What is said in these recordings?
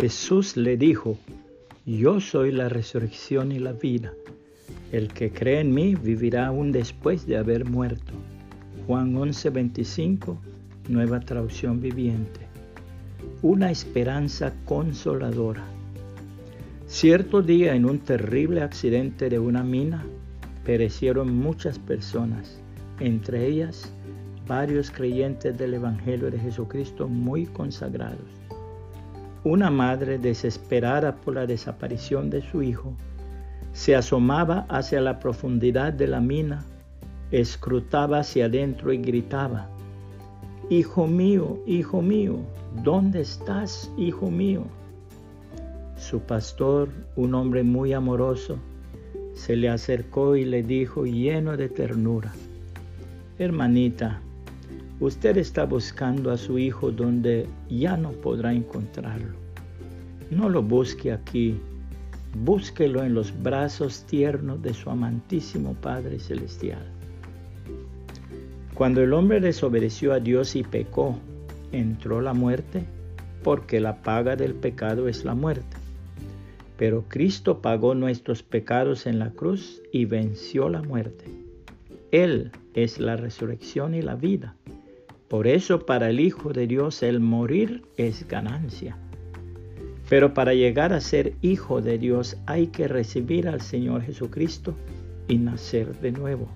Jesús le dijo, yo soy la resurrección y la vida. El que cree en mí vivirá aún después de haber muerto. Juan 11:25, nueva traducción viviente. Una esperanza consoladora. Cierto día en un terrible accidente de una mina, perecieron muchas personas, entre ellas varios creyentes del Evangelio de Jesucristo muy consagrados. Una madre desesperada por la desaparición de su hijo se asomaba hacia la profundidad de la mina, escrutaba hacia adentro y gritaba, Hijo mío, hijo mío, ¿dónde estás, hijo mío? Su pastor, un hombre muy amoroso, se le acercó y le dijo lleno de ternura, Hermanita, Usted está buscando a su hijo donde ya no podrá encontrarlo. No lo busque aquí, búsquelo en los brazos tiernos de su amantísimo Padre Celestial. Cuando el hombre desobedeció a Dios y pecó, entró la muerte, porque la paga del pecado es la muerte. Pero Cristo pagó nuestros pecados en la cruz y venció la muerte. Él es la resurrección y la vida. Por eso para el Hijo de Dios el morir es ganancia. Pero para llegar a ser hijo de Dios hay que recibir al Señor Jesucristo y nacer de nuevo.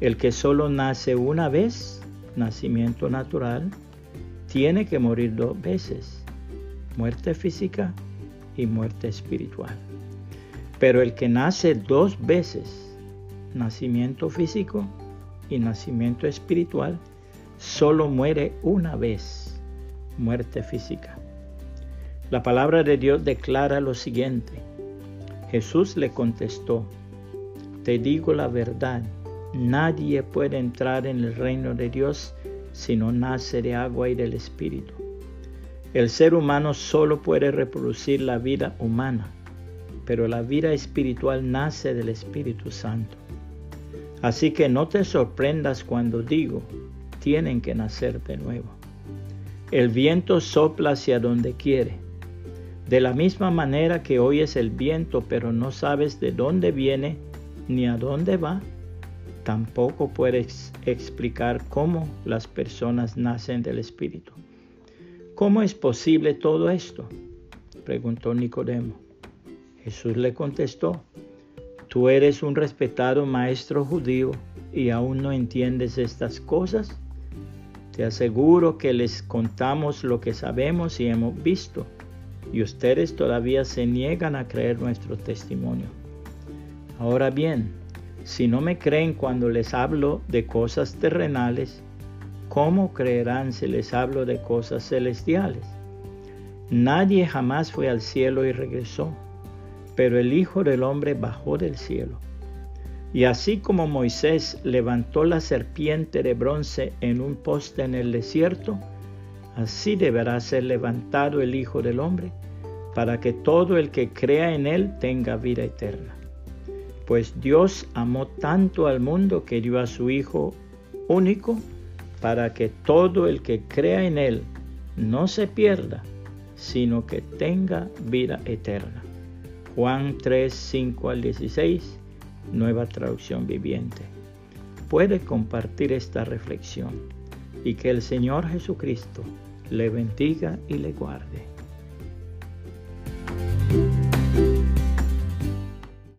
El que solo nace una vez, nacimiento natural, tiene que morir dos veces, muerte física y muerte espiritual. Pero el que nace dos veces, nacimiento físico y nacimiento espiritual, solo muere una vez, muerte física. La palabra de Dios declara lo siguiente. Jesús le contestó, te digo la verdad, nadie puede entrar en el reino de Dios si no nace de agua y del Espíritu. El ser humano solo puede reproducir la vida humana, pero la vida espiritual nace del Espíritu Santo. Así que no te sorprendas cuando digo, tienen que nacer de nuevo. El viento sopla hacia donde quiere. De la misma manera que oyes el viento pero no sabes de dónde viene ni a dónde va, tampoco puedes explicar cómo las personas nacen del Espíritu. ¿Cómo es posible todo esto? preguntó Nicodemo. Jesús le contestó, tú eres un respetado maestro judío y aún no entiendes estas cosas. Te aseguro que les contamos lo que sabemos y hemos visto, y ustedes todavía se niegan a creer nuestro testimonio. Ahora bien, si no me creen cuando les hablo de cosas terrenales, ¿cómo creerán si les hablo de cosas celestiales? Nadie jamás fue al cielo y regresó, pero el Hijo del Hombre bajó del cielo. Y así como Moisés levantó la serpiente de bronce en un poste en el desierto, así deberá ser levantado el Hijo del Hombre, para que todo el que crea en él tenga vida eterna. Pues Dios amó tanto al mundo que dio a su Hijo único, para que todo el que crea en él no se pierda, sino que tenga vida eterna. Juan 3, 5 al 16 nueva traducción viviente. Puede compartir esta reflexión y que el Señor Jesucristo le bendiga y le guarde.